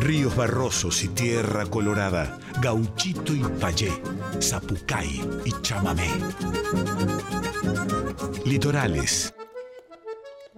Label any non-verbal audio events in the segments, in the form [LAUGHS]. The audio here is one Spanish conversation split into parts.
Ríos barrosos y tierra colorada, gauchito y payé, zapucay y chamamé. Litorales.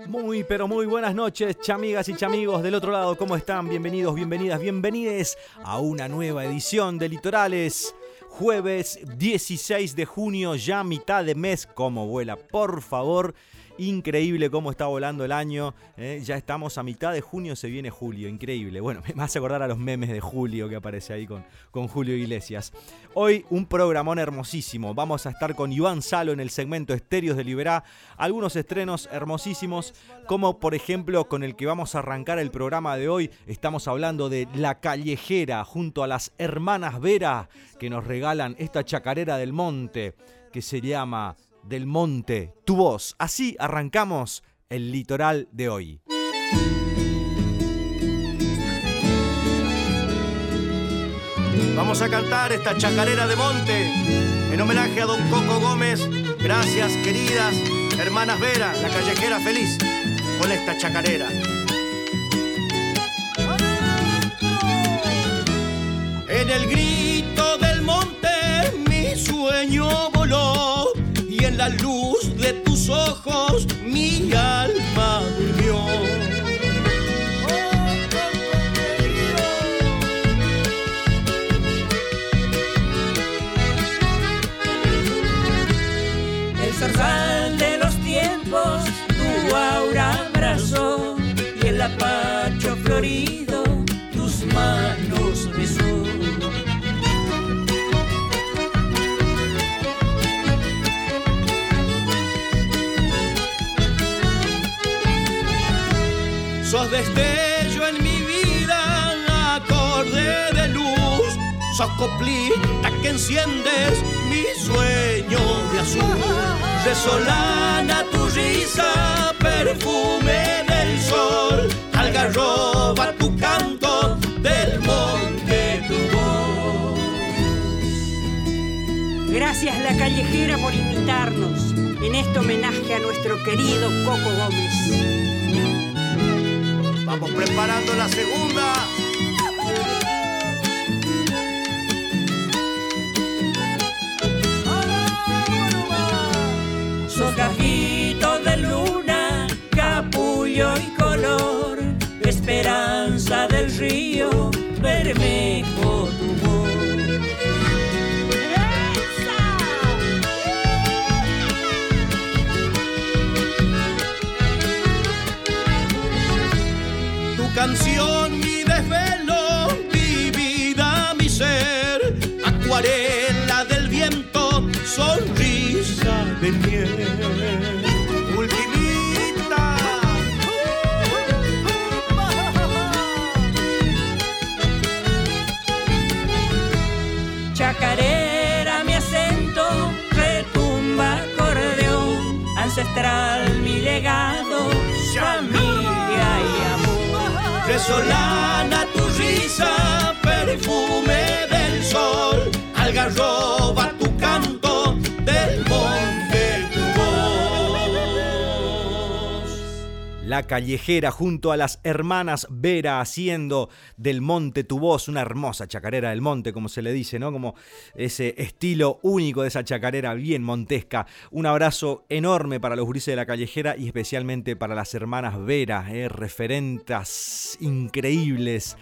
Muy, pero muy buenas noches, chamigas y chamigos del otro lado. ¿Cómo están? Bienvenidos, bienvenidas, bienvenides a una nueva edición de Litorales. Jueves 16 de junio, ya mitad de mes. ¿Cómo vuela? Por favor, Increíble cómo está volando el año. ¿eh? Ya estamos a mitad de junio, se viene julio. Increíble. Bueno, [LAUGHS] me hace acordar a los memes de Julio que aparece ahí con, con Julio Iglesias. Hoy un programón hermosísimo. Vamos a estar con Iván Salo en el segmento Estéreos de Liberá. Algunos estrenos hermosísimos, como por ejemplo con el que vamos a arrancar el programa de hoy. Estamos hablando de La Callejera junto a las hermanas Vera que nos regalan esta chacarera del monte que se llama del monte, tu voz. Así arrancamos el litoral de hoy. Vamos a cantar esta chacarera de monte en homenaje a don Coco Gómez. Gracias, queridas hermanas Vera, la callejera feliz, con esta chacarera. En el grito del monte mi sueño voló la luz de tus ojos mi alma Sos coplita que enciendes mi sueño de azul. Resolana tu risa, perfume del sol. Algarroba tu canto, del monte tu voz. Gracias La Callejera por invitarnos en este homenaje a nuestro querido Coco Gómez. Vamos preparando la segunda. Tu canción, mi desvelo, mi vida, mi ser, acuarela del viento, sonrisa de miel. Amor. Resolana tu risa, perfume del sol, algarroba La callejera junto a las hermanas Vera haciendo del monte tu voz, una hermosa chacarera del monte, como se le dice, ¿no? Como ese estilo único de esa chacarera bien montesca. Un abrazo enorme para los gurises de la callejera y especialmente para las hermanas Vera, ¿eh? referentas increíbles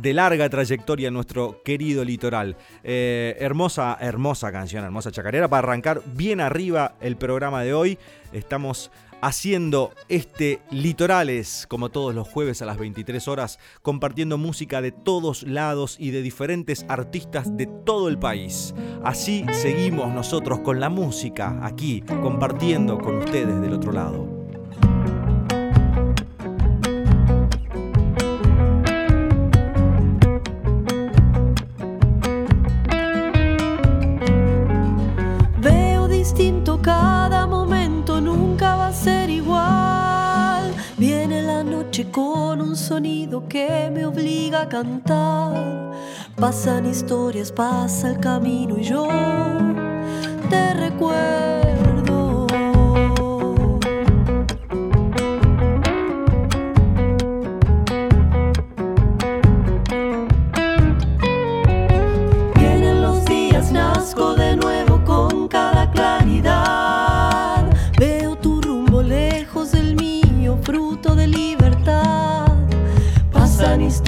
de larga trayectoria en nuestro querido litoral. Eh, hermosa, hermosa canción, hermosa chacarera para arrancar bien arriba el programa de hoy. Estamos haciendo este Litorales, como todos los jueves a las 23 horas, compartiendo música de todos lados y de diferentes artistas de todo el país. Así seguimos nosotros con la música aquí, compartiendo con ustedes del otro lado. Con un sonido que me obliga a cantar. Pasan historias, pasa el camino y yo te recuerdo.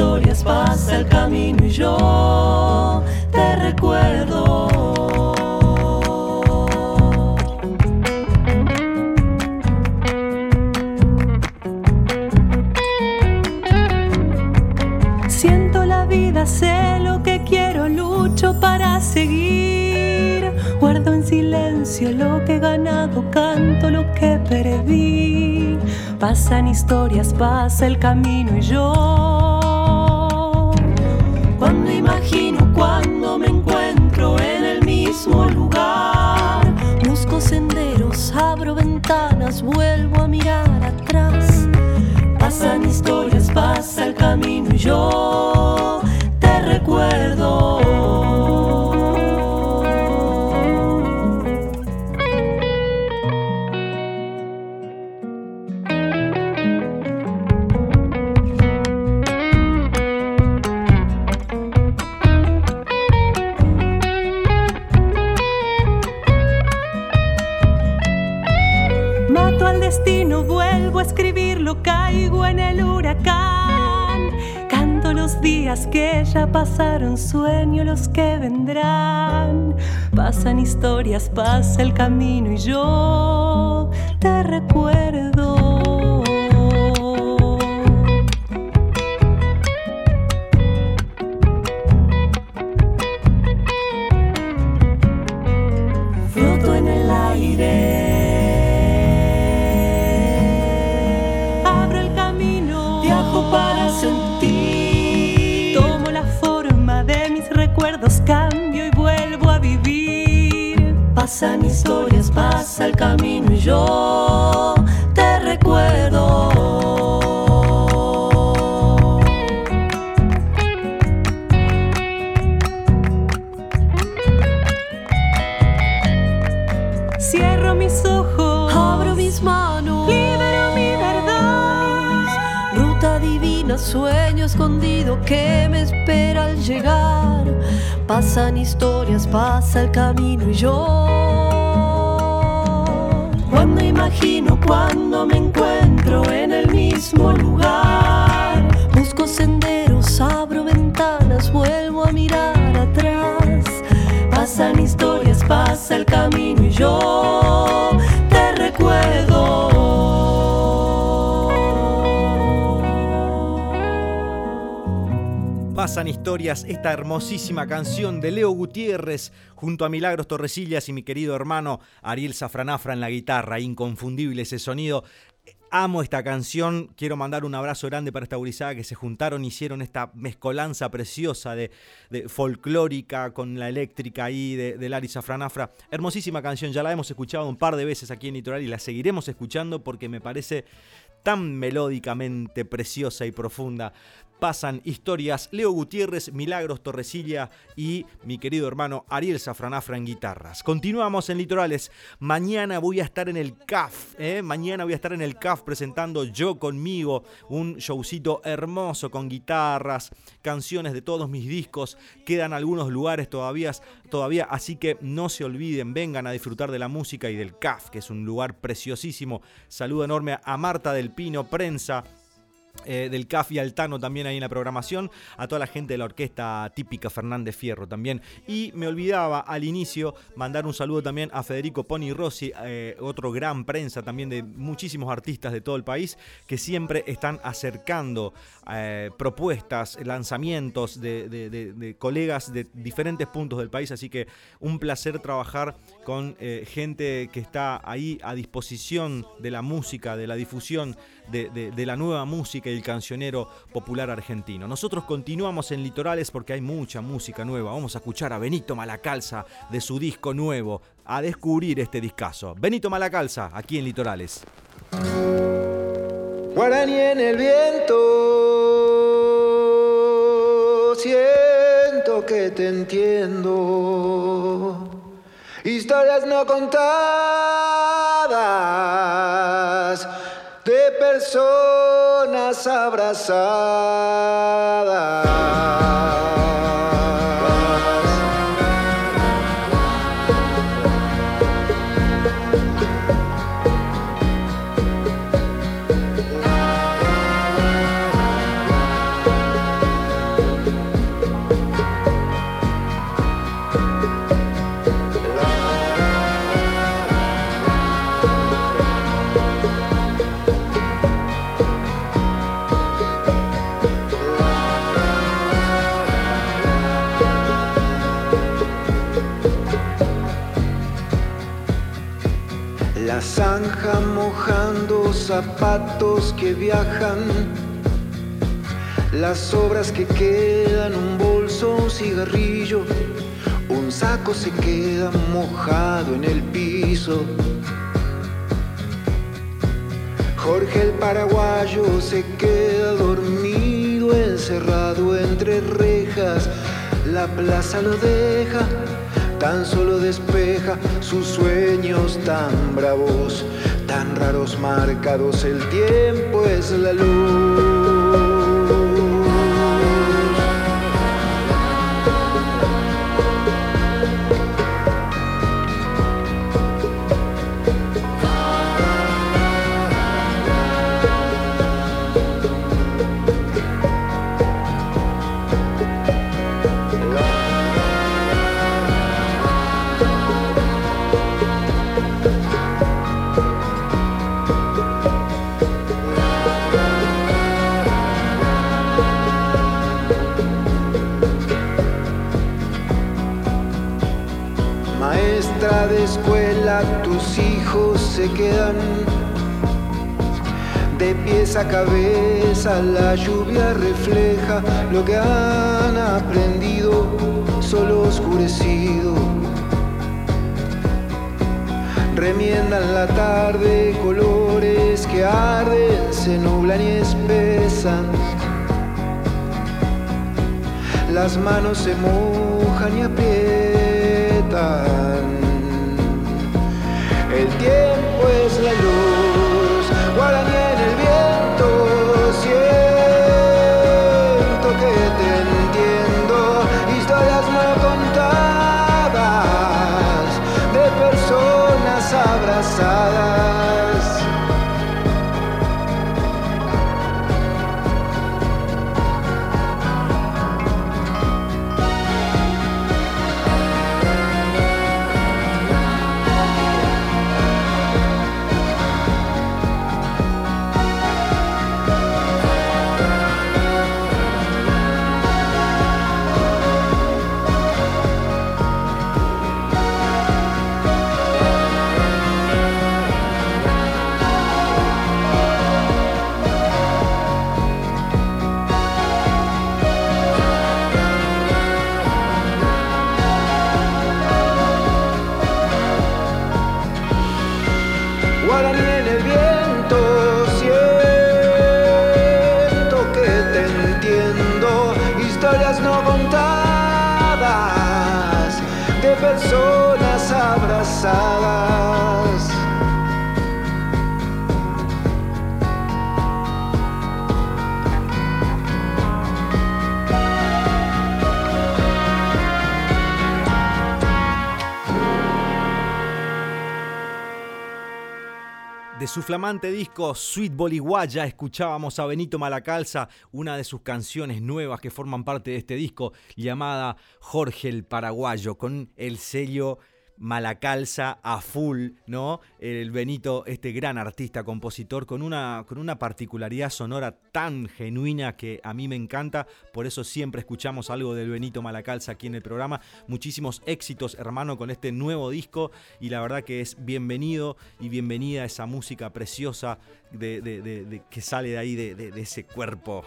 Historias, pasa el camino y yo te recuerdo. Siento la vida, sé lo que quiero, lucho para seguir. Guardo en silencio lo que he ganado, canto lo que perdí. Pasan historias, pasa el camino y yo. Senderos, abro ventanas, vuelvo a mirar atrás. Pasan historias, pasa el camino y yo pasa el camino y yo te recuerdo. Floto en el aire. Abro el camino, viajo para sentir. Tomo la forma de mis recuerdos, cambio y. Pasan historias, pasa el camino y yo te recuerdo. Cierro mis ojos, abro mis manos, libero mi verdad. Ruta divina, sueño escondido que me espera al llegar. Pasan historias, pasa el camino y yo. Cuando imagino, cuando me encuentro en el mismo lugar, busco senderos, abro ventanas, vuelvo a mirar atrás. Pasan historias, pasa el camino y yo Pasan historias, esta hermosísima canción de Leo Gutiérrez junto a Milagros Torresillas y mi querido hermano Ariel Safranafra en la guitarra, inconfundible ese sonido. Amo esta canción, quiero mandar un abrazo grande para esta gurizada que se juntaron, hicieron esta mezcolanza preciosa de, folclórica con la eléctrica ahí de, de Safranafra. Hermosísima canción, ya la hemos escuchado un par de veces aquí en Litoral y la seguiremos escuchando porque me parece tan melódicamente preciosa y profunda. Pasan historias Leo Gutiérrez, Milagros Torresilla y mi querido hermano Ariel Safranafra en guitarras. Continuamos en Litorales. Mañana voy a estar en el CAF. ¿eh? Mañana voy a estar en el CAF presentando Yo conmigo, un showcito hermoso con guitarras, canciones de todos mis discos. Quedan algunos lugares todavía, todavía, así que no se olviden, vengan a disfrutar de la música y del CAF, que es un lugar preciosísimo. Saludo enorme a Marta del Pino, prensa, eh, del CAF y Altano también ahí en la programación, a toda la gente de la orquesta típica Fernández Fierro también. Y me olvidaba al inicio mandar un saludo también a Federico Poni Rossi, eh, otro gran prensa también de muchísimos artistas de todo el país que siempre están acercando eh, propuestas, lanzamientos de, de, colegas de diferentes puntos del país. Así que un placer trabajar con gente que está ahí a disposición de la música, de la difusión de la nueva el cancionero popular argentino. Nosotros continuamos en Litorales porque hay mucha música nueva. Vamos a escuchar a Benito Malacalza de su disco nuevo, a descubrir este discazo. Benito Malacalza, aquí en Litorales. Guaraní en el viento, siento que te entiendo. Historias no contadas personas abrazadas. Roja mojando zapatos que viajan, las obras que quedan, un bolso, un cigarrillo, un saco se queda mojado en el piso. Jorge el paraguayo se queda dormido, encerrado entre rejas, la plaza lo deja tan solo despeja sus sueños tan bravos, tan raros marcados, el tiempo es la luz. Tus hijos se quedan de pies a cabeza, la lluvia refleja lo que han aprendido, solo oscurecido. Remiendan la tarde, colores que arden, se nublan y espesan. Las manos se mojan y aprietan. El tiempo su flamante disco Sweet Boliguaya escuchábamos a Benito Malacalza, una de sus canciones nuevas que forman parte de este disco llamada Jorge el Paraguayo, con el sello Malacalza a full, ¿no? El Benito, este gran artista, compositor, con una, con una particularidad sonora tan genuina que a mí me encanta, por eso siempre escuchamos algo del Benito Malacalza aquí en el programa. Muchísimos éxitos, hermano, con este nuevo disco y la verdad que es bienvenido y bienvenida esa música preciosa de, que sale de ahí, de, ese cuerpo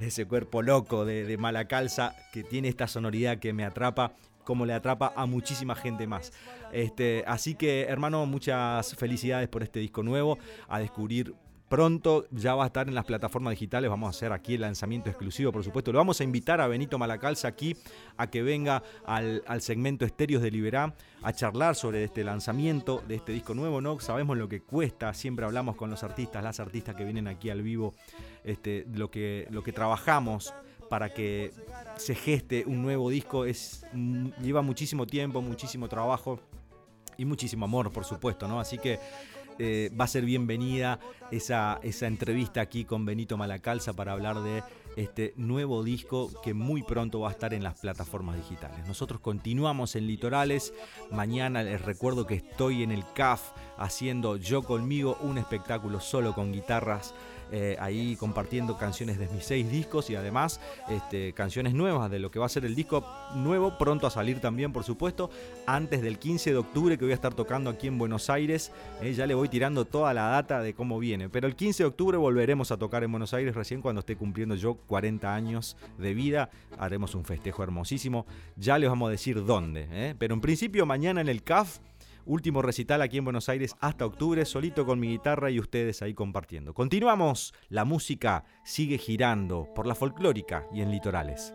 ese cuerpo loco de, de Malacalza que tiene esta sonoridad que me atrapa como le atrapa a muchísima gente más. Este, así que, hermano, muchas felicidades por este disco nuevo, a descubrir pronto ya va a estar en las plataformas digitales. Vamos a hacer aquí el lanzamiento exclusivo, por supuesto. Lo vamos a invitar a Benito Malacalza aquí a que venga al, segmento Estéreos de Liberá a charlar sobre este lanzamiento de este disco nuevo. No sabemos lo que cuesta, siempre hablamos con los artistas, las artistas que vienen aquí al vivo, este, lo, que, lo que trabajamos para que se geste un nuevo disco es lleva muchísimo tiempo, muchísimo trabajo y muchísimo amor, por supuesto, ¿no? Así que eh, va a ser bienvenida esa, esa entrevista aquí con Benito Malacalza para hablar de este nuevo disco que muy pronto va a estar en las plataformas digitales. Nosotros continuamos en Litorales. Mañana les recuerdo que estoy en el CAF haciendo Yo conmigo un espectáculo solo con guitarras eh, ahí compartiendo canciones de mis seis discos y además este, canciones nuevas de lo que va a ser el disco nuevo, pronto a salir también, por supuesto, antes del 15 de octubre que voy a estar tocando aquí en Buenos Aires. Eh, ya le voy tirando toda la data de cómo viene, pero el 15 de octubre volveremos a tocar en Buenos Aires recién cuando esté cumpliendo yo 40 años de vida. Haremos un festejo hermosísimo. Ya les vamos a decir dónde, ¿eh? pero en principio mañana en el CAF Último recital aquí en Buenos Aires hasta octubre, solito con mi guitarra y ustedes ahí compartiendo. Continuamos, la música sigue girando por la folclórica y en litorales.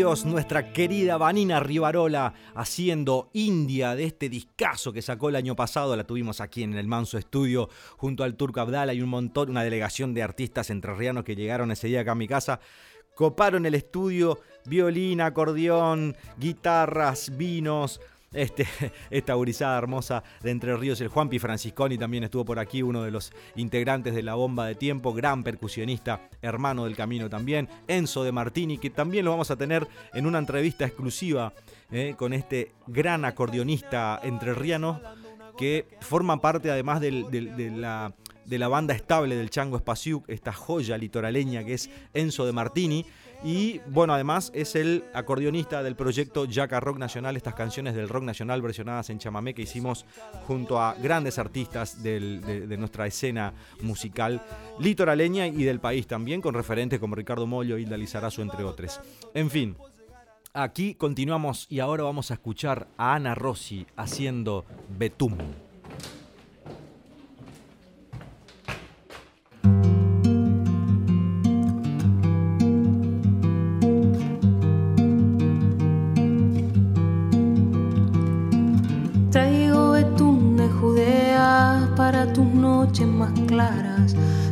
Nuestra querida Vanina Rivarola haciendo India de este discazo que sacó el año pasado. La tuvimos aquí en el Manso Estudio junto al Turco Abdala y un montón, una delegación de artistas entrerrianos que llegaron ese día acá a mi casa. Coparon el estudio, violín, acordeón, guitarras, vinos, este, [LAUGHS] esta gurizada hermosa de Entre Ríos. El Juanpi Francisconi también estuvo por aquí, uno de los integrantes de la bomba de tiempo, gran percusionista, hermano del camino también. Enzo de Martini, que también lo vamos a tener en una entrevista exclusiva eh, con este gran acordeonista entrerriano que forma parte además de la de la banda estable del Chango Espaciuc, esta joya litoraleña que es Enzo de Martini. Y bueno, además es el acordeonista del proyecto Jaca Rock Nacional, estas canciones del rock nacional versionadas en chamamé que hicimos junto a grandes artistas de, nuestra escena musical litoraleña y del país también, con referentes como Ricardo Mollo, Hilda Lizarazo, entre otros. En fin, aquí continuamos y ahora vamos a escuchar a Ana Rossi haciendo Betum.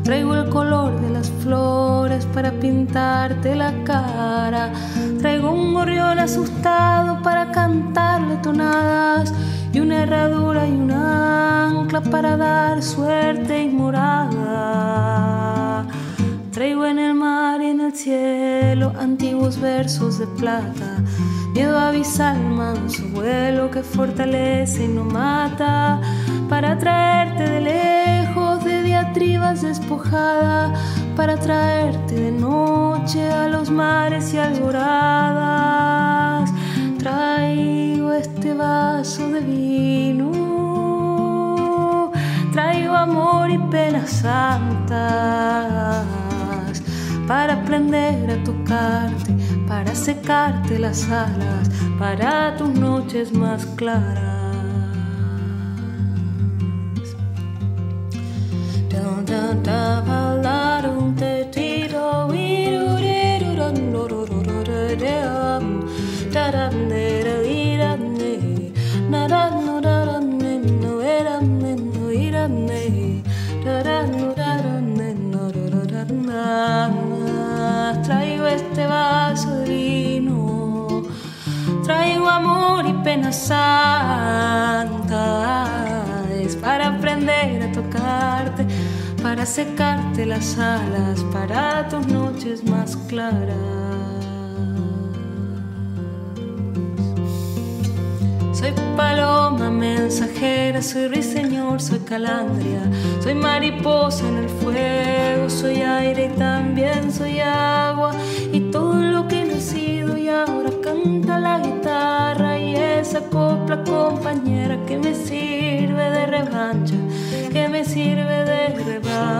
Traigo el color de las flores para pintarte la cara. Traigo un gorrión asustado para cantarle tonadas. Y una herradura y una ancla para dar suerte y morada. Traigo en el mar y en el cielo antiguos versos de plata. Miedo abisal, manso vuelo que fortalece y no mata para traerte de lejos, de diatribas despojada, para traerte de noche a los mares y alboradas. Traigo este vaso de vino, traigo amor y penas santas para aprender a tocarte, para secarte las alas, para tus noches más claras. Traigo este vaso traigo amor y pena santa, es para aprender para secarte las alas, para tus noches más claras. Soy paloma mensajera, soy ruiseñor, soy calandria, soy mariposa en el fuego, soy aire y también soy agua y todo lo que he nacido y ahora canta la guitarra y esa copla compañera que me sirve de revancha que me sirve de revancha.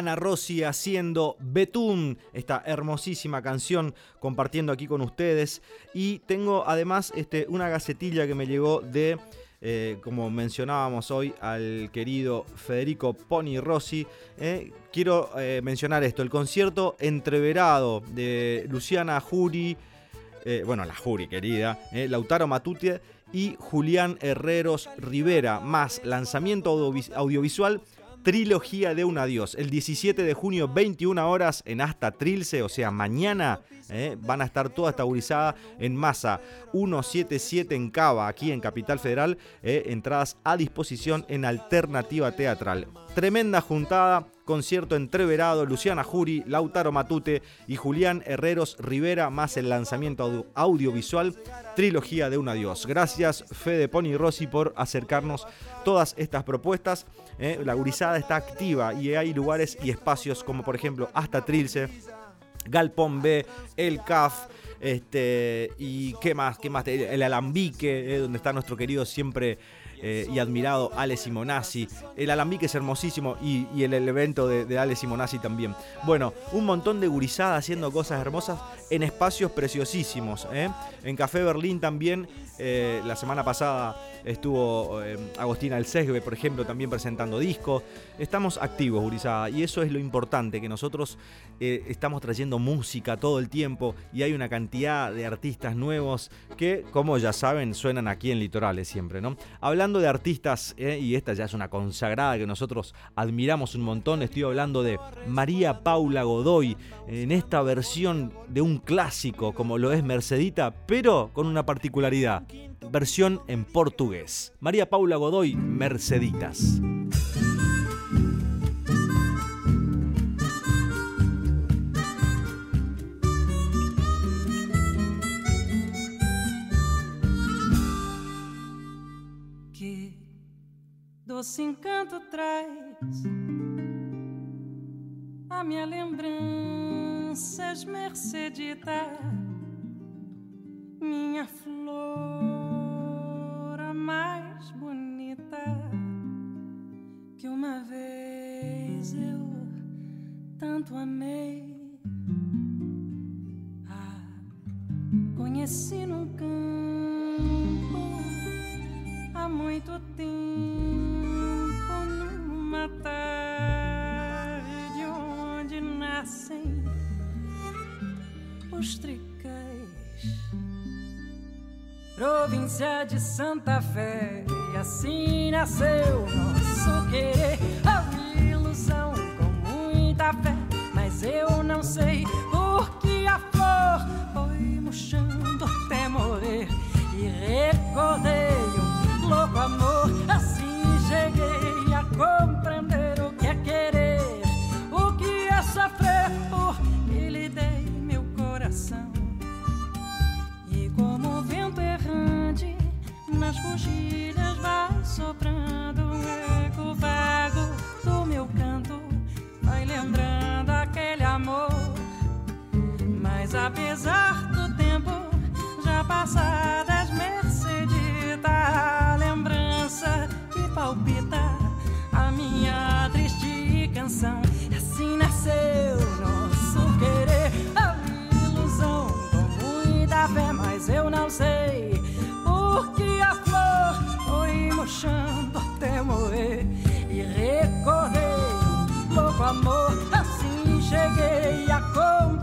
Ana Rossi haciendo Betún, esta hermosísima canción compartiendo aquí con ustedes. Y tengo además este, una gacetilla que me llegó de, eh, como mencionábamos hoy, al querido Federico Pony Rossi. Eh, quiero eh, mencionar esto, el concierto entreverado de Luciana Juri, bueno, la Juri querida, Lautaro Matute y Julián Herreros Rivera, más lanzamiento audiovisual Trilogía de un adiós. El 17 de junio, 21 horas, en Hasta Trilce, o sea, mañana eh, van a estar toda estabilizada en masa. 177 en Cava, aquí en Capital Federal. Eh, entradas a disposición en Alternativa Teatral. Tremenda juntada, concierto entreverado, Luciana Juri, Lautaro Matute y Julián Herreros Rivera, más el lanzamiento audiovisual, trilogía de un adiós. Gracias Fede Pony Rossi por acercarnos todas estas propuestas. Eh, la gurizada está activa y hay lugares y espacios como por ejemplo hasta Trilce, Galpón B, El CAF. Este, y qué más, qué más, el, alambique, eh, donde está nuestro querido siempre eh, y admirado Ale Simonazzi. El alambique es hermosísimo y, el, evento de, de, Ale Simonazzi también. Bueno, un montón de gurizada haciendo cosas hermosas en espacios preciosísimos. ¿eh? En Café Berlín también, la semana pasada estuvo Agostina El Sesbe, por ejemplo, también presentando discos. Estamos activos, gurizada, y eso es lo importante, que nosotros estamos trayendo música todo el tiempo y hay una cantidad de artistas nuevos que, como ya saben, suenan aquí en Litorales siempre, ¿no? Hablando de artistas, y esta ya es una consagrada que nosotros admiramos un montón, estoy hablando de María Paula Godoy, en esta versión de un clásico como lo es Mercedita, pero con una particularidad, versión en portugués. María Paula Godoy, Merceditas. Doce encanto traz a minha lembranças, Mercedita, minha flor a mais bonita que uma vez eu tanto amei. Ah, conheci num campo há muito tempo numa tarde nascem os tricais. Província de Santa Fé, e assim nasceu nosso querer. A ilusão com muita fé, mas eu não sei por que a flor foi murchando até morrer. E recordei nas coxilhas vai soprando um eco vago do meu canto, vai lembrando aquele amor. Mas apesar do tempo já passadas, Mercedita, a lembrança que palpita a minha triste canção. Assim nasceu nosso querer, a ilusão com muita fé, mas eu não sei correr e recorrer. Louco amor, assim cheguei a contar.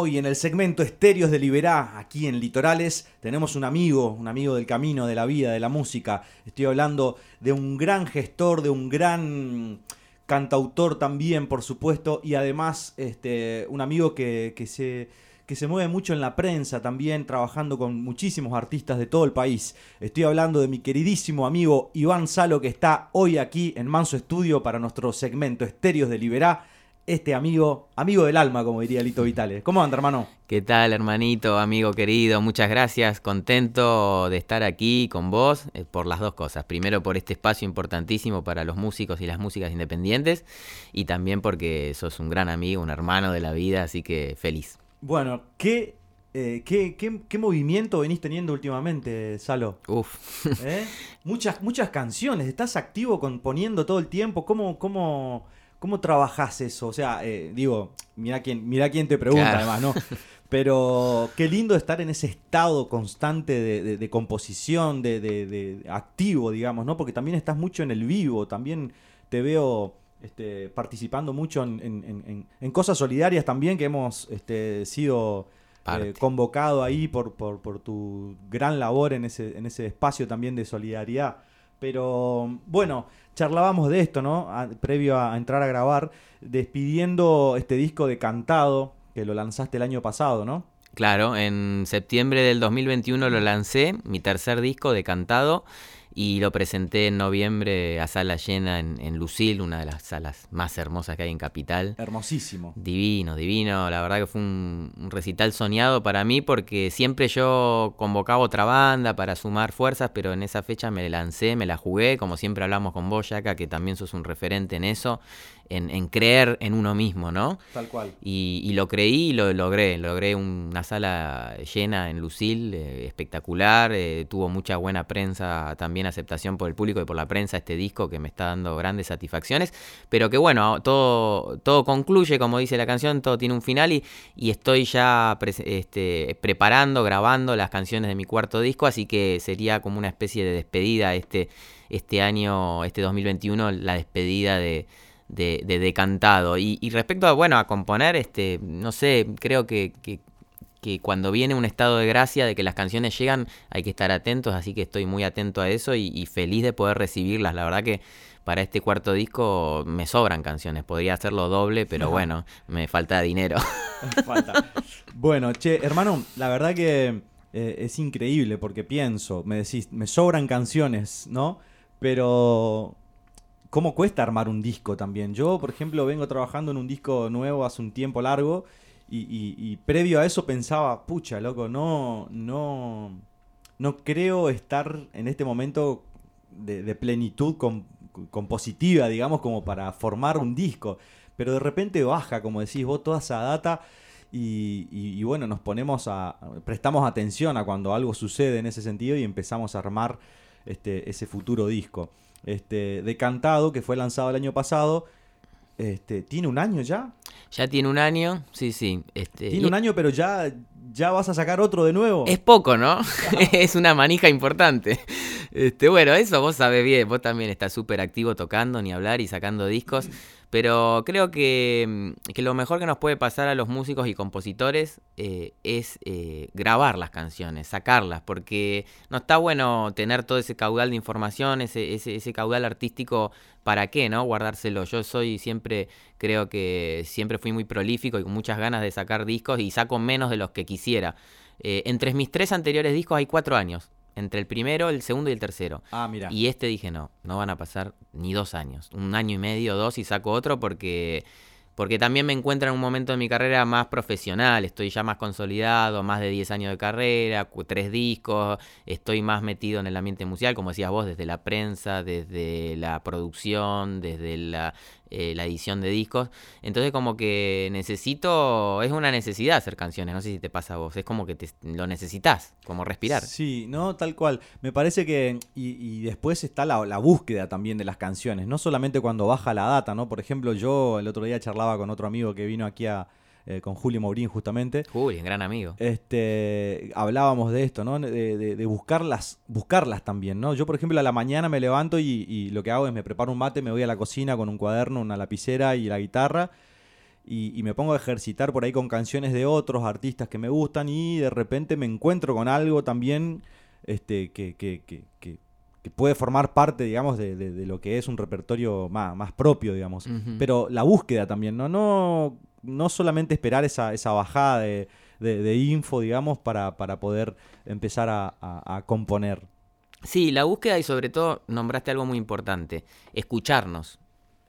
Hoy en el segmento Estéreos de Liberá, aquí en Litorales, tenemos un amigo, un amigo del camino, de la vida, de la música. Estoy hablando de un gran gestor, de un gran cantautor también, por supuesto, y además este, un amigo que, se, que se mueve mucho en la prensa también, trabajando con muchísimos artistas de todo el país. Estoy hablando de mi queridísimo amigo Iván Salo, que está hoy aquí en Manso Estudio para nuestro segmento Estéreos de Liberá. Este amigo, amigo del alma, como diría Lito Vitales. ¿Cómo anda, hermano? ¿Qué tal, hermanito, amigo querido? Muchas gracias. Contento de estar aquí con vos eh, por las dos cosas. Primero, por este espacio importantísimo para los músicos y las músicas independientes. Y también porque sos un gran amigo, un hermano de la vida, así que feliz. Bueno, ¿qué, eh, qué, qué, qué movimiento venís teniendo últimamente, Salo? Uf. ¿Eh? Muchas, muchas canciones, estás activo componiendo todo el tiempo. ¿Cómo, cómo, cómo trabajás eso? O sea, eh, digo, mira quién, mira quién te pregunta, Claro. además, ¿no? [LAUGHS] Pero qué lindo estar en ese estado constante de, de- de composición, de, activo, digamos, ¿no? Porque también estás mucho en el vivo, también te veo este, participando mucho en, en- en- en- en cosas solidarias también, que hemos este, sido eh, convocado ahí por, por, por tu gran labor en ese, en ese espacio también de solidaridad. Pero bueno, charlábamos de esto, ¿no? Previo a entrar a grabar, despidiendo este disco de Cantado, que lo lanzaste el año pasado, ¿no? Claro, en septiembre del 2021 lo lancé, mi tercer disco de cantado, y lo presenté en noviembre a sala llena en, en Lucil, una de las salas más hermosas que hay en Capital. Hermosísimo. Divino, divino. La verdad que fue un, un recital soñado para mí porque siempre yo convocaba otra banda para sumar fuerzas, pero en esa fecha me lancé, me la jugué, como siempre hablamos con vos, Yaka, que también sos un referente en eso, en, en creer en uno mismo, ¿no? Tal cual. Y, y lo creí y lo logré. Logré una sala llena en Lucil, eh, espectacular. eh, tuvo mucha buena prensa, también aceptación por el público y por la prensa este disco que me está dando grandes satisfacciones. Pero que bueno, todo, todo concluye, como dice la canción, todo tiene un final y, y estoy ya este, preparando, grabando las canciones de mi cuarto disco, así que sería como una especie de despedida este, este año, este 2021, la despedida de de, de decantado. Y, y respecto a, bueno, a componer, este, no sé, creo que, que, que cuando viene un estado de gracia, de que las canciones llegan, hay que estar atentos, así que estoy muy atento a eso y, y feliz de poder recibirlas. La verdad que para este cuarto disco me sobran canciones, podría hacerlo doble, pero [LAUGHS] bueno, me falta dinero. [LAUGHS] Falta. Bueno, che, hermano, la verdad que eh, es increíble porque pienso, me decís, me sobran canciones, ¿no? Pero cómo cuesta armar un disco también. Yo, por ejemplo, vengo trabajando en un disco nuevo hace un tiempo largo y, previo a eso pensaba, pucha, loco, no, no, no creo estar en este momento de, plenitud com- compositiva, digamos, como para formar un disco. Pero de repente baja, como decís vos, toda esa data y, y- y bueno, nos ponemos a, prestamos atención a cuando algo sucede en ese sentido y empezamos a armar este, ese futuro disco. Este, Decantado, que fue lanzado el año pasado, este, ¿tiene un año ya? ya tiene un año, sí, sí. Este, Tiene un año, pero ya, ya vas a sacar otro de nuevo. Es poco, ¿no? [LAUGHS] es una manija importante. Este, bueno, eso vos sabés bien, vos también estás súper activo tocando, ni hablar y sacando discos. Pero creo que, mm, que lo mejor que nos puede pasar a los músicos y compositores eh, es eh, grabar las canciones, sacarlas, porque no está bueno tener todo ese caudal de información, ese, ese, ese caudal artístico, ¿para qué, no? Guardárselo. Yo soy siempre, creo que siempre fui muy prolífico y con muchas ganas de sacar discos y saco menos de los que quisiera. Eh, entre mis tres anteriores discos hay cuatro años. Entre el primero, el segundo y el tercero. Ah, mira. Y este dije, no, no van a pasar ni dos años. Un año y medio, dos y saco otro porque, porque también me encuentro en un momento de mi carrera más profesional. Estoy ya más consolidado, más de 10 años de carrera, tres discos. Estoy más metido en el ambiente musical, como decías vos, desde la prensa, desde la producción, desde la, eh, la edición de discos. Entonces como que necesito, es una necesidad hacer canciones, no sé si te pasa a vos, es como que te, lo necesitas, como respirar. Sí, no, tal cual. Me parece que. Y, después está la, la búsqueda también de las canciones. No solamente cuando baja la data, ¿no? Por ejemplo, yo el otro día charlaba con otro amigo que vino aquí a. eh, con Julio Mourín, justamente. Julio, gran amigo. Este, hablábamos de esto, ¿no? De, de- de buscarlas, buscarlas también, ¿no? Yo, por ejemplo, a la mañana me levanto y, y lo que hago es me preparo un mate, me voy a la cocina con un cuaderno, una lapicera y la guitarra y, y me pongo a ejercitar por ahí con canciones de otros artistas que me gustan y de repente me encuentro con algo también este, que, que- que- que- puede formar parte, digamos, de, de- de lo que es un repertorio más, más propio, digamos. Pero la búsqueda también, ¿no? No, no solamente esperar esa, esa bajada de, de, info, digamos, para, para poder empezar a, componer. Sí, la búsqueda y sobre todo nombraste algo muy importante, escucharnos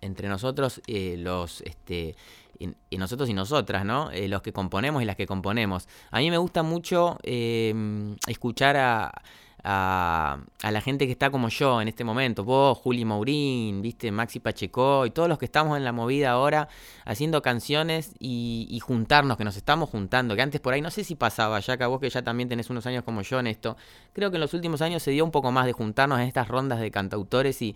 entre nosotros eh, los este y, nosotros y nosotras, ¿no? Eh, los que componemos y las que componemos. A mí me gusta mucho eh, escuchar a, a, la gente que está como yo en este momento, vos, Juli Maurín, viste, Maxi Pacheco y todos los que estamos en la movida ahora haciendo canciones y, juntarnos, que nos estamos juntando, que antes por ahí no sé si pasaba, ya que vos que ya también tenés unos años como yo en esto, creo que en los últimos años se dio un poco más de juntarnos en estas rondas de cantautores y,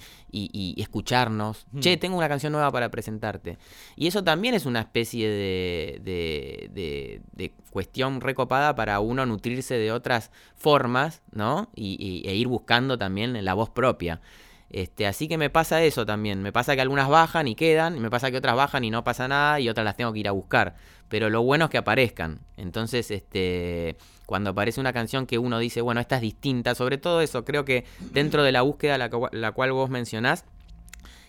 escucharnos. Hmm. Che, tengo una canción nueva para presentarte. Y eso también es una especie de, de, de cuestión recopada para uno nutrirse de otras formas, ¿no? Y, e ir buscando también la voz propia. Este, así que me pasa eso también. Me pasa que algunas bajan y quedan, y me pasa que otras bajan y no pasa nada, y otras las tengo que ir a buscar. Pero lo bueno es que aparezcan. Entonces, este, cuando aparece una canción que uno dice, bueno, esta es distinta, sobre todo eso, creo que dentro de la búsqueda la, la cual vos mencionás,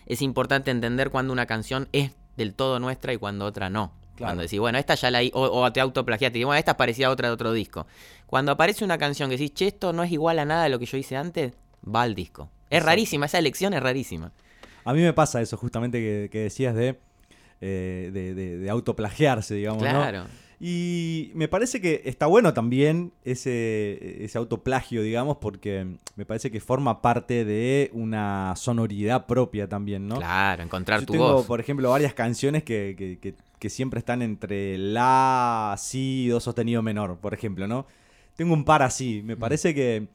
es importante entender cuando una canción es del todo nuestra y cuando otra no. Cuando decís, bueno, esta ya la... O, o te autoplagiaste, y bueno, esta parecía otra de otro disco. Cuando aparece una canción que decís, che, esto no es igual a nada de lo que yo hice antes, va al disco. Es rarísima, esa elección es rarísima. A mí me pasa eso justamente que, decías de, eh, de, autoplagiarse, digamos. Claro. Y me parece que está bueno también ese, ese autoplagio, digamos, porque me parece que forma parte de una sonoridad propia también, ¿no? Claro, encontrar Yo tu tengo, voz. por ejemplo, varias canciones que, que, que siempre están entre la, si, do sostenido menor, por ejemplo, ¿no? Tengo un par así. Me mm. parece que,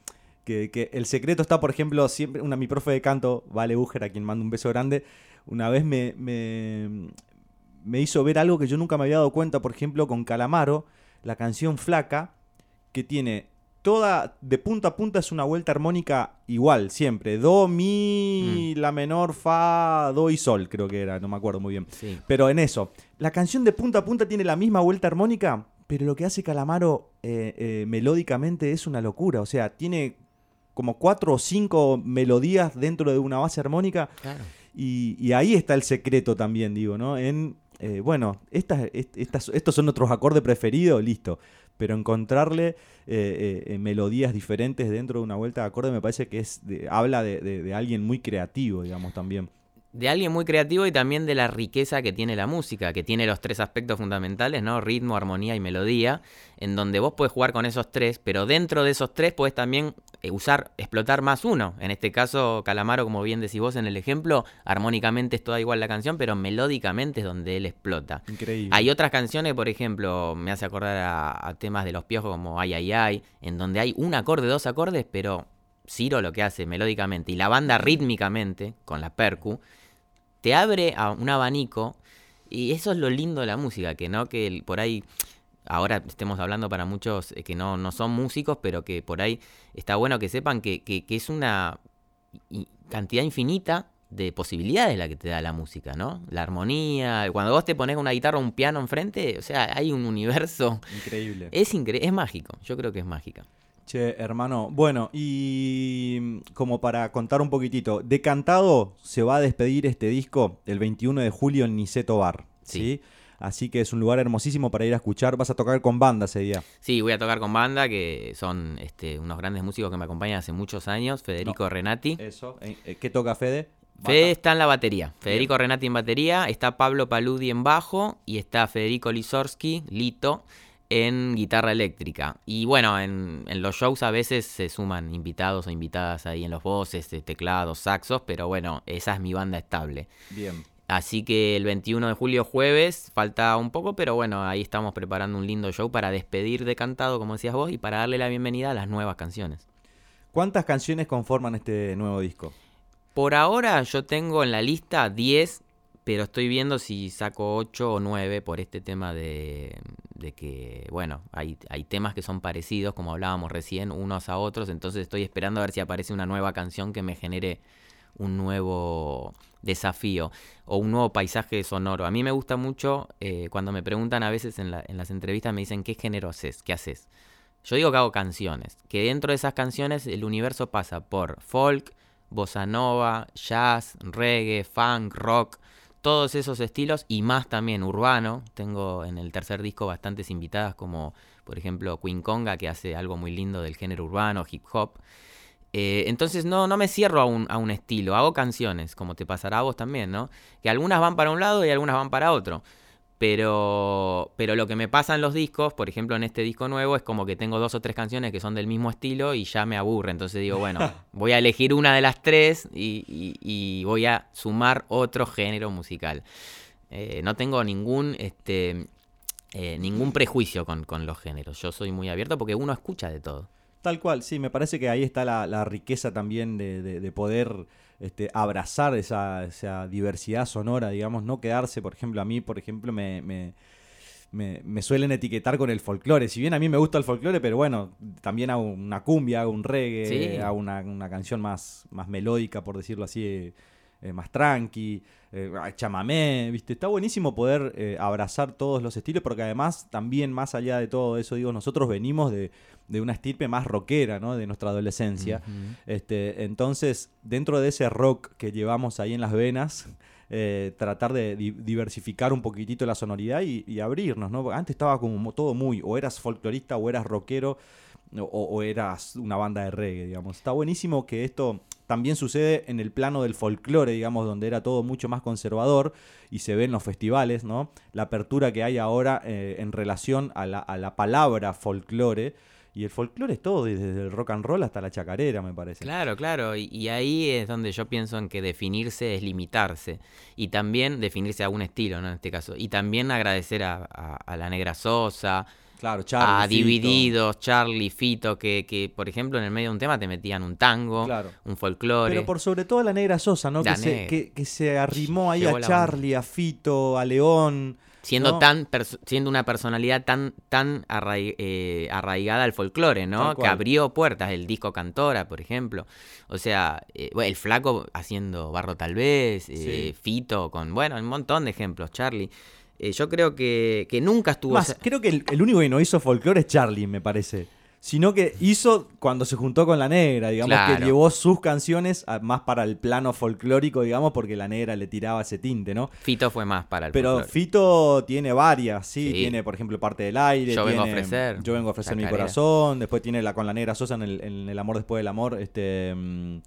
que, el secreto está, por ejemplo, siempre. Una, mi profe de canto, Vale Uger, a quien mando un beso grande, una vez me, me, me hizo ver algo que yo nunca me había dado cuenta, por ejemplo, con Calamaro, la canción Flaca, que tiene toda, de punta a punta es una vuelta armónica igual, siempre. Do, mi, mm. la menor, fa, do y sol, creo que era, no me acuerdo muy bien. Pero en eso, la canción de punta a punta tiene la misma vuelta armónica, pero lo que hace Calamaro eh, eh, melódicamente es una locura. O sea, tiene como cuatro o cinco melodías dentro de una base armónica. Y, ahí está el secreto también, digo, ¿no? En, eh, bueno, estas, estos son nuestros acordes preferidos, listo pero encontrarle eh, eh, melodías diferentes dentro de una vuelta de acorde me parece que es habla de, alguien muy creativo, digamos, también. De alguien muy creativo y también de la riqueza que tiene la música, que tiene los tres aspectos fundamentales, ¿no? Ritmo, armonía y melodía, en donde vos puedes jugar con esos tres, pero dentro de esos tres puedes también eh, usar, explotar más uno. En este caso, Calamaro, como bien decís vos en el ejemplo, armónicamente es toda igual la canción, pero melódicamente es donde él explota. Increíble. Hay otras canciones, por ejemplo, me hace acordar a, temas de los piojos como Ay, ay, ay, en donde hay un acorde, dos acordes, pero Ciro lo que hace melódicamente y la banda rítmicamente, con la percu, te abre a un abanico y eso es lo lindo de la música, que no que por ahí ahora estemos hablando para muchos eh, que no, no son músicos, pero que por ahí está bueno que sepan que, que, es una cantidad infinita de posibilidades la que te da la música, ¿no? La armonía, cuando vos te pones una guitarra o un piano enfrente, o sea, hay un universo... Increíble. Es, increíble es mágico, yo creo que es mágica. Che, hermano, bueno, y como para contar un poquitito, de Cantado se va a despedir este disco el 21 de julio en Niceto Bar, ¿sí? Así que es un lugar hermosísimo para ir a escuchar. Vas a tocar con banda ese día. Sí, voy a tocar con banda, que son este, unos grandes músicos que me acompañan hace muchos años. Federico Renati. Eso. Eh, eh, ¿Qué toca Fede? Fede está en la batería. Federico Renati en batería. Está Pablo Paludi en bajo. Y está Federico Lisorski, Lito, en guitarra eléctrica. Y bueno, en, en, los shows a veces se suman invitados o invitadas ahí en los voces, teclados, saxos, pero bueno, esa es mi banda estable. Bien. Así que el 21 de julio jueves, falta un poco, pero bueno, ahí estamos preparando un lindo show para despedir de cantado, como decías vos, y para darle la bienvenida a las nuevas canciones. ¿Cuántas canciones conforman este nuevo disco? Por ahora yo tengo en la lista 10, pero estoy viendo si saco 8 o 9 por este tema de, que, bueno, hay, hay temas que son parecidos, como hablábamos recién, unos a otros, entonces estoy esperando a ver si aparece una nueva canción que me genere un nuevo desafío o un nuevo paisaje sonoro. A mí me gusta mucho eh, cuando me preguntan a veces en, las entrevistas, me dicen, ¿qué género haces? ¿Qué haces? Yo digo que hago canciones, que dentro de esas canciones el universo pasa por folk, bossa nova, jazz, reggae, funk, rock, todos esos estilos y más también urbano. Tengo en el tercer disco bastantes invitadas como por ejemplo Queen Conga, que hace algo muy lindo del género urbano, hip hop. Eh, entonces no, no me cierro a un, a un estilo, hago canciones, como te pasará a vos también, ¿no? Que algunas van para un lado y algunas van para otro. Pero, pero lo que me pasa en los discos, por ejemplo en este disco nuevo, es como que tengo dos o tres canciones que son del mismo estilo y ya me aburre. Entonces digo, bueno, [LAUGHS] voy a elegir una de las tres y, voy a sumar otro género musical. Eh, no tengo ningún, este, eh, ningún prejuicio con, los géneros. Yo soy muy abierto porque uno escucha de todo. Tal cual, sí, me parece que ahí está la, riqueza también de poder este, abrazar esa, esa, diversidad sonora, digamos, no quedarse, por ejemplo, a mí, por ejemplo, me, me, me, suelen etiquetar con el folclore. Si bien a mí me gusta el folclore, pero bueno, también hago una cumbia, hago un reggae, hago una, una, canción más, más melódica, por decirlo así, eh, más tranqui, eh, chamamé, ¿viste? Está buenísimo poder eh, abrazar todos los estilos, porque además también más allá de todo eso, digo, nosotros venimos de, una estirpe más rockera, ¿no? De nuestra adolescencia. este, entonces, dentro de ese rock que llevamos ahí en las venas, tratar de diversificar un poquitito la sonoridad y, abrirnos, ¿no? Antes estaba como todo muy, o eras folclorista o eras rockero o, o, eras una banda de reggae, digamos. Está buenísimo que esto también sucede en el plano del folclore, digamos, donde era todo mucho más conservador y se ve en los festivales, ¿no? La apertura que hay ahora eh, en relación a la, a la palabra folclore. Y el folclore es todo, desde el rock and roll hasta la chacarera, me parece. Claro, claro. Y, ahí es donde yo pienso en que definirse es limitarse. Y también definirse a un estilo, ¿no? En este caso. Y también agradecer a, a la Negra Sosa, Claro, Charlie. A Divididos, Charlie, Fito, que, que, por ejemplo en el medio de un tema te metían un tango, un folclore. Pero por sobre todo a la Negra Sosa, ¿no? que, se, que, se, arrimó ahí a Charlie, a Fito, a León. Siendo, tan siendo una personalidad tan, tan eh, arraigada al folclore, ¿no? Que abrió puertas, el disco Cantora, por ejemplo. O sea, eh, el flaco haciendo Barro tal vez, eh, Fito con, bueno, un montón de ejemplos, Charlie. Eh, yo creo que, nunca estuvo... Más, creo que el, único que no hizo folclore es Charlie, me parece. Sino que hizo cuando se juntó con la negra, digamos, que llevó sus canciones más para el plano folclórico, digamos, porque la negra le tiraba ese tinte, ¿no? Fito fue más para el Pero Fito tiene varias, ¿sí? Tiene, por ejemplo, parte del aire. Yo vengo a ofrecer. Yo vengo a ofrecer mi corazón. Después tiene la con la negra Sosa en el, amor después del amor. Este. Mm,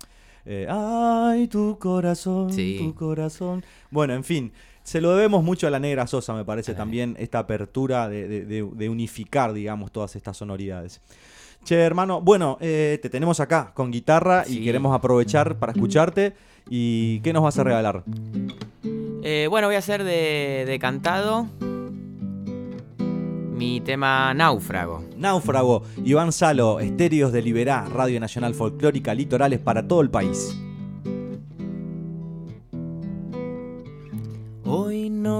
eh, ay, tu corazón, tu corazón. Bueno, en fin. Se lo debemos mucho a la Negra Sosa, me parece, también esta apertura de, unificar, digamos, todas estas sonoridades. Che, hermano, bueno, eh, te tenemos acá con guitarra y queremos aprovechar para escucharte. ¿Y qué nos vas a regalar? Eh, bueno, voy a hacer de, cantado mi tema Náufrago. Náufrago, Iván Salo, Estéreos de Liberá, Radio Nacional Folclórica, Litorales para todo el país.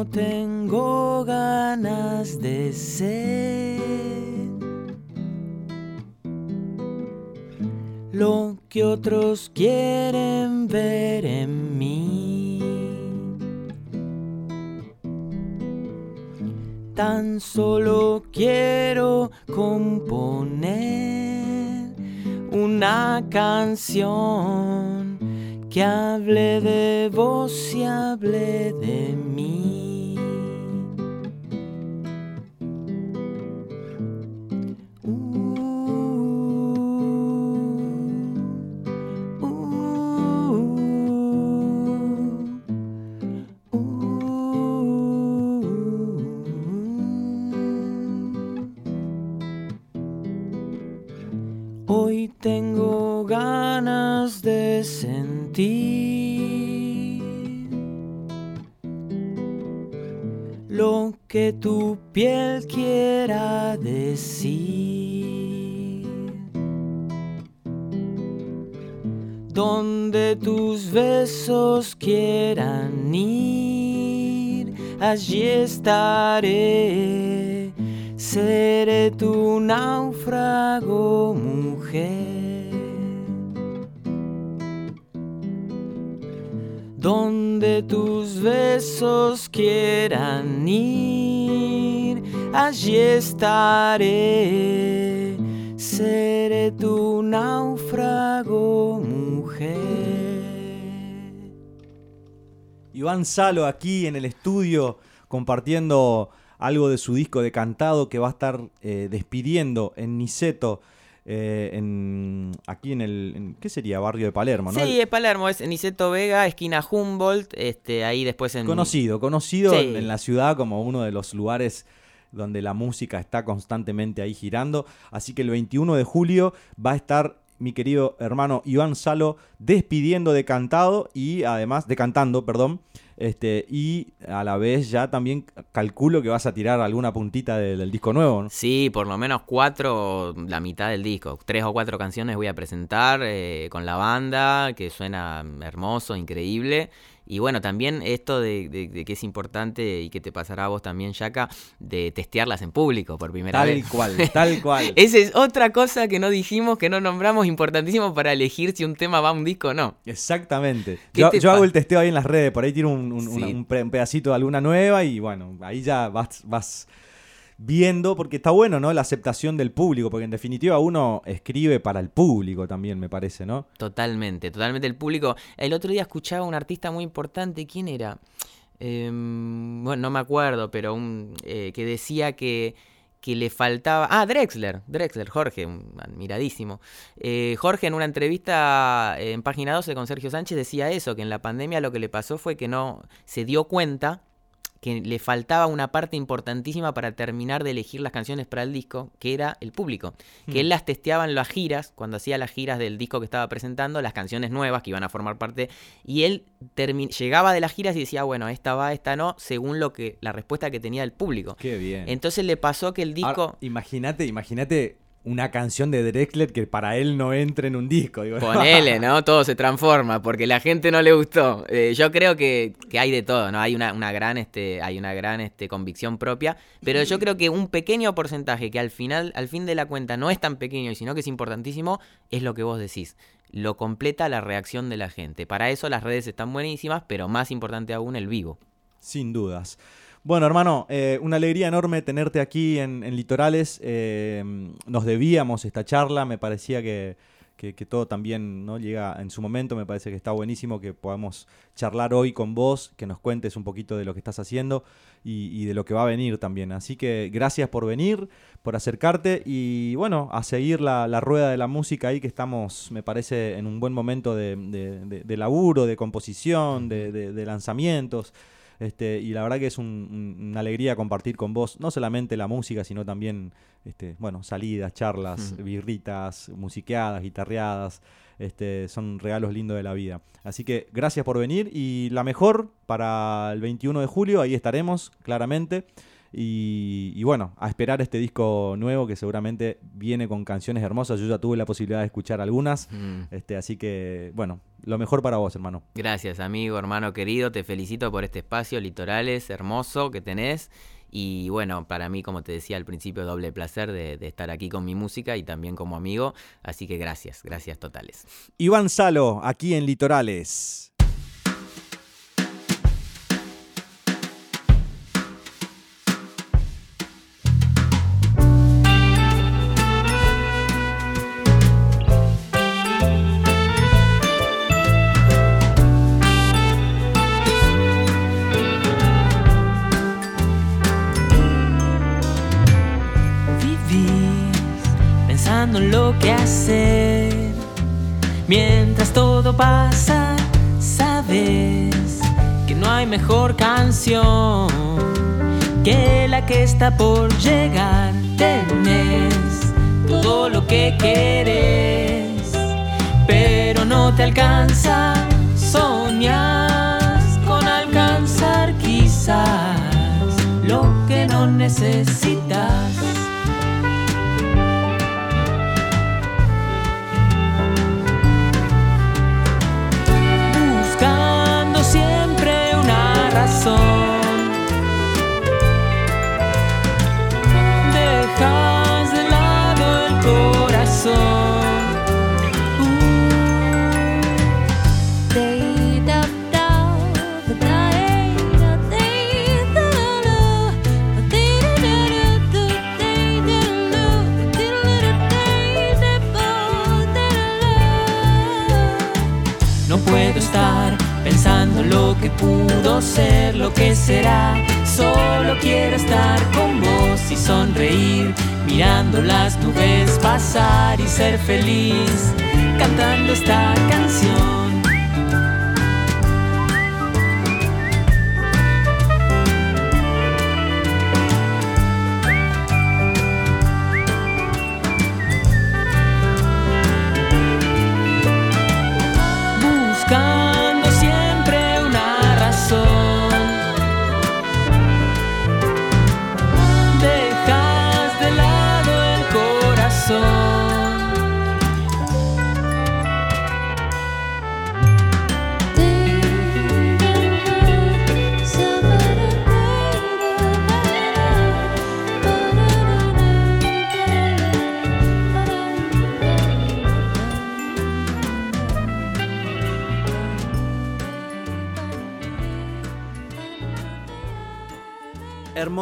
Tengo ganas de ser lo que otros quieren ver en mí. Tan solo quiero componer una canción que hable de vos y hable de mí. Tengo ganas de sentir lo que tu piel quiera decir. Donde tus besos quieran ir, allí estaré. Seré tu náufrago, mujer. Donde tus besos quieran ir, allí estaré, seré tu náufrago mujer. Iván Salo aquí en el estudio compartiendo algo de su disco de cantado que va a estar eh, despidiendo en Niceto. Eh, en, aquí en el, ¿qué sería? Barrio de Palermo, ¿no? Sí, es Palermo, es Niceto Vega, esquina Humboldt, este, ahí después en... Conocido, conocido en, la ciudad como uno de los lugares donde la música está constantemente ahí girando. Así que el 21 de julio va a estar mi querido hermano Iván Salo despidiendo de cantado y además de cantando, perdón, este, y a la vez ya también calculo que vas a tirar alguna puntita del, disco nuevo. Sí, por lo menos cuatro, la mitad del disco. Tres o cuatro canciones voy a presentar eh, con la banda, que suena hermoso, increíble. Y bueno, también esto de, que es importante y que te pasará a vos también, Yaka, de testearlas en público por primera vez. Tal cual, tal [LAUGHS] cual. Esa es otra cosa que no dijimos, que no nombramos, importantísimo para elegir si un tema va a un disco o no. Exactamente. Yo, hago el testeo ahí en las redes, por ahí tiro un, un pedacito de alguna nueva y bueno, ahí ya vas, vas viendo, porque está bueno, ¿no? La aceptación del público, porque en definitiva uno escribe para el público también, me parece, ¿no? Totalmente, totalmente el público. El otro día escuchaba a un artista muy importante, ¿quién era? Em, bueno, no me acuerdo, pero un, eh, que decía que, que le faltaba... Ah, Drexler, Drexler, Jorge, admiradísimo. Eh, Jorge en una entrevista en Página 12 con Sergio Sánchez decía eso, que en la pandemia lo que le pasó fue que no se dio cuenta que le faltaba una parte importantísima para terminar de elegir las canciones para el disco, que era el público. Que él hmm. las testeaba en las giras, cuando hacía las giras del disco que estaba presentando, las canciones nuevas que iban a formar parte, y él llegaba de las giras y decía, bueno, esta va, esta no, según lo que la respuesta que tenía el público. Qué bien. Entonces le pasó que el disco... Imagínate, imagínate una canción de Drexler que para él no entre en un disco. Digo, Ponele, ¿no? [LAUGHS] Todo se transforma porque la gente no le gustó. Eh, yo creo que, hay de todo, ¿no? Hay una, gran, este, hay una gran este, convicción propia, pero yo creo que un pequeño porcentaje que al final, al fin de la cuenta, no es tan pequeño, sino que es importantísimo, es lo que vos decís. Lo completa la reacción de la gente. Para eso las redes están buenísimas, pero más importante aún el vivo. Sin dudas. Bueno, hermano, eh, una alegría enorme tenerte aquí en, Litorales. Eh, nos debíamos esta charla, me parecía que, todo también ¿no? llega en su momento, me parece que está buenísimo que podamos charlar hoy con vos, que nos cuentes un poquito de lo que estás haciendo y, de lo que va a venir también. Así que gracias por venir, por acercarte y bueno, a seguir la, rueda de la música ahí que estamos, me parece, en un buen momento de, de laburo, de composición, de lanzamientos. Este, y la verdad que es una alegría compartir con vos, no solamente la música, sino también este, bueno, salidas, charlas, birritas, musiqueadas, guitarreadas. Este, son regalos lindos de la vida. Así que gracias por venir y la mejor para el 21 de julio, ahí estaremos claramente. Y, bueno, a esperar este disco nuevo que seguramente viene con canciones hermosas. Yo ya tuve la posibilidad de escuchar algunas. Mm. Este, así que, bueno, lo mejor para vos, hermano. Gracias, amigo, hermano querido. Te felicito por este espacio litorales hermoso que tenés. Y bueno, para mí, como te decía al principio, doble placer de, de, estar aquí con mi música y también como amigo. Así que gracias, gracias totales. Iván Salo, aquí en Litorales. Que hacer. Mientras todo pasa, sabes que no hay mejor canción que la que está por llegar. Tenés todo lo que quieres, pero no te alcanza. Soñas con alcanzar quizás lo que no necesitas. Pudo ser, lo que será. Solo quiero estar con vos y sonreír, mirando las nubes pasar y ser feliz, cantando esta canción.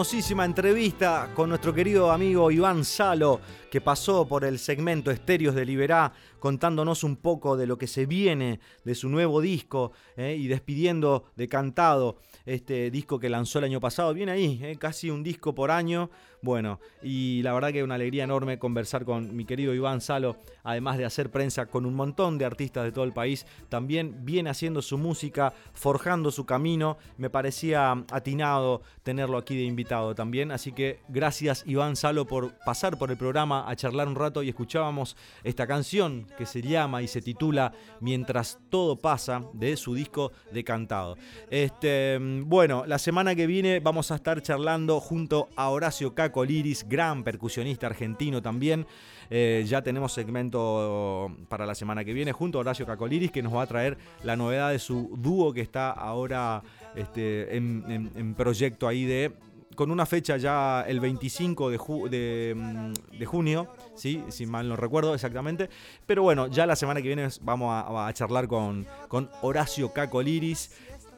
Hermosísima entrevista con nuestro querido amigo Iván Salo, que pasó por el segmento Estéreos de Liberá, contándonos un poco de lo que se viene de su nuevo disco eh, y despidiendo de cantado este disco que lanzó el año pasado. Viene ahí, eh, casi un disco por año. Bueno, y la verdad que una alegría enorme conversar con mi querido Iván Salo, además de hacer prensa con un montón de artistas de todo el país. También viene haciendo su música, forjando su camino. Me parecía atinado tenerlo aquí de invitado también. Así que gracias Iván Salo por pasar por el programa a charlar un rato y escuchábamos esta canción que se llama y se titula Mientras todo pasa de su disco de cantado. Este, bueno, la semana que viene vamos a estar charlando junto a Horacio Caco Coliris, gran percusionista argentino también. Eh, ya tenemos segmento para la semana que viene junto a Horacio Cacoliris que nos va a traer la novedad de su dúo que está ahora este, en, proyecto ahí de con una fecha ya el 25 de, mm, de, junio, ¿sí? si mal no recuerdo exactamente. Pero bueno, ya la semana que viene vamos a, charlar con, con Horacio Cacoliris.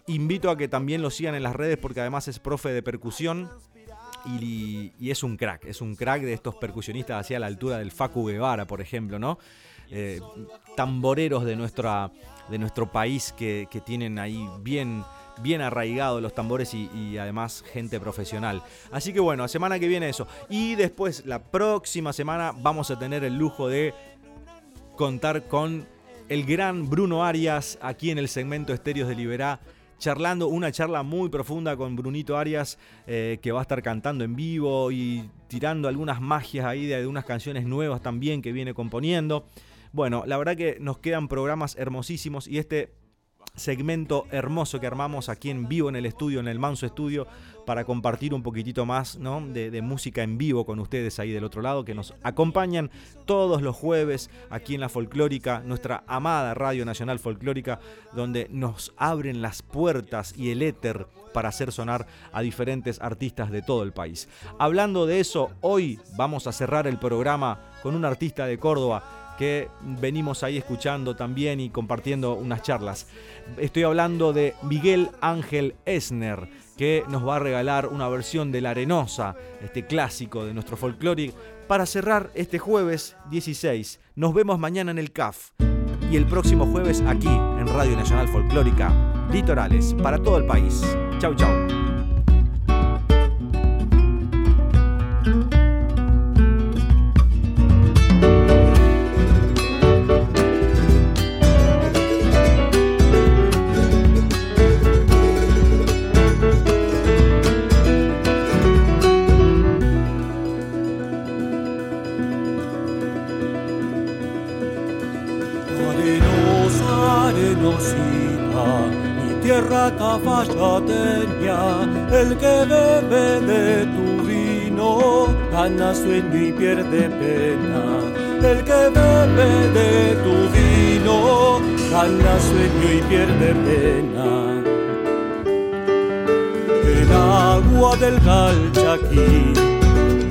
Invito a que también lo sigan en las redes porque además es profe de percusión y, es un crack, es un crack de estos percusionistas hacia la altura del Facu Guevara, por ejemplo, ¿no? Eh, tamboreros de, nuestra, de nuestro país que, tienen ahí bien, bien arraigados los tambores y, además gente profesional. Así que bueno, semana que viene eso. Y después, la próxima semana, vamos a tener el lujo de contar con el gran Bruno Arias aquí en el segmento Estéreos de Liberá charlando, una charla muy profunda con Brunito Arias, eh, que va a estar cantando en vivo y tirando algunas magias ahí de, unas canciones nuevas también que viene componiendo. Bueno, la verdad que nos quedan programas hermosísimos y este segmento hermoso que armamos aquí en vivo en el estudio, en el Manso Estudio, para compartir un poquitito más ¿no? de, música en vivo con ustedes ahí del otro lado, que nos acompañan todos los jueves aquí en la Folclórica, nuestra amada Radio Nacional Folclórica, donde nos abren las puertas y el éter para hacer sonar a diferentes artistas de todo el país. Hablando de eso, hoy vamos a cerrar el programa con un artista de Córdoba que venimos ahí escuchando también y compartiendo unas charlas. Estoy hablando de Miguel Ángel Esner que nos va a regalar una versión de La Arenosa, este clásico de nuestro folclore, para cerrar este jueves 16. Nos vemos mañana en el CAF y el próximo jueves aquí en Radio Nacional Folclórica, Litorales, para todo el país. Chau, chau. El que bebe de tu vino gana sueño y pierde pena. El que bebe de tu vino gana sueño y pierde pena. El agua del Calchaquí,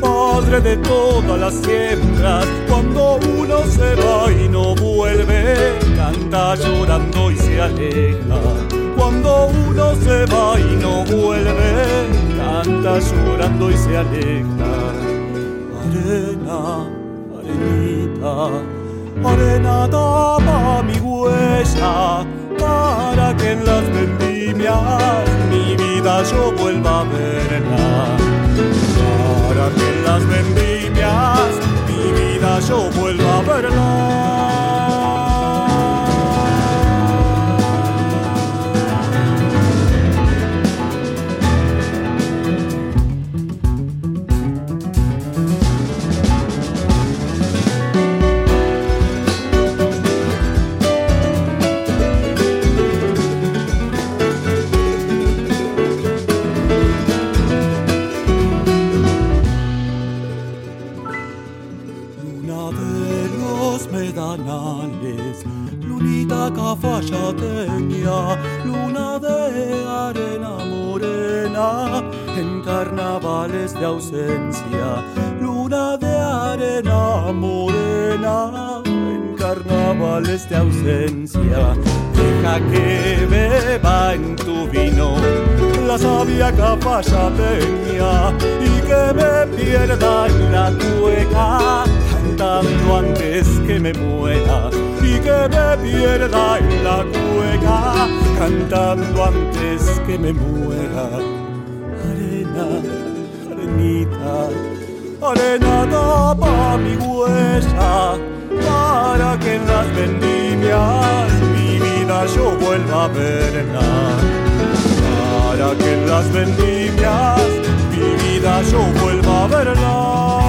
padre de todas las siembras, cuando uno se va y no vuelve, canta llorando y se aleja cuando uno se va y no vuelve, canta llorando y se aleja. Arena, arenita, arena tapa mi huella para que en las vendimias mi vida yo vuelva a verla. Para que en las vendimias mi vida yo vuelva de ausencia, luna de arena morena en carnavales de ausencia. Deja que beba en tu vino la sabia tenía y que me pierda en la tueca cantando antes que me muera y que me pierda en la cueca cantando antes que me muera. Arena, bonita, arenada pa' mi huesa, para que en las vendimias mi vida yo vuelva a verla. Para que en las vendimias mi vida yo vuelva a verla.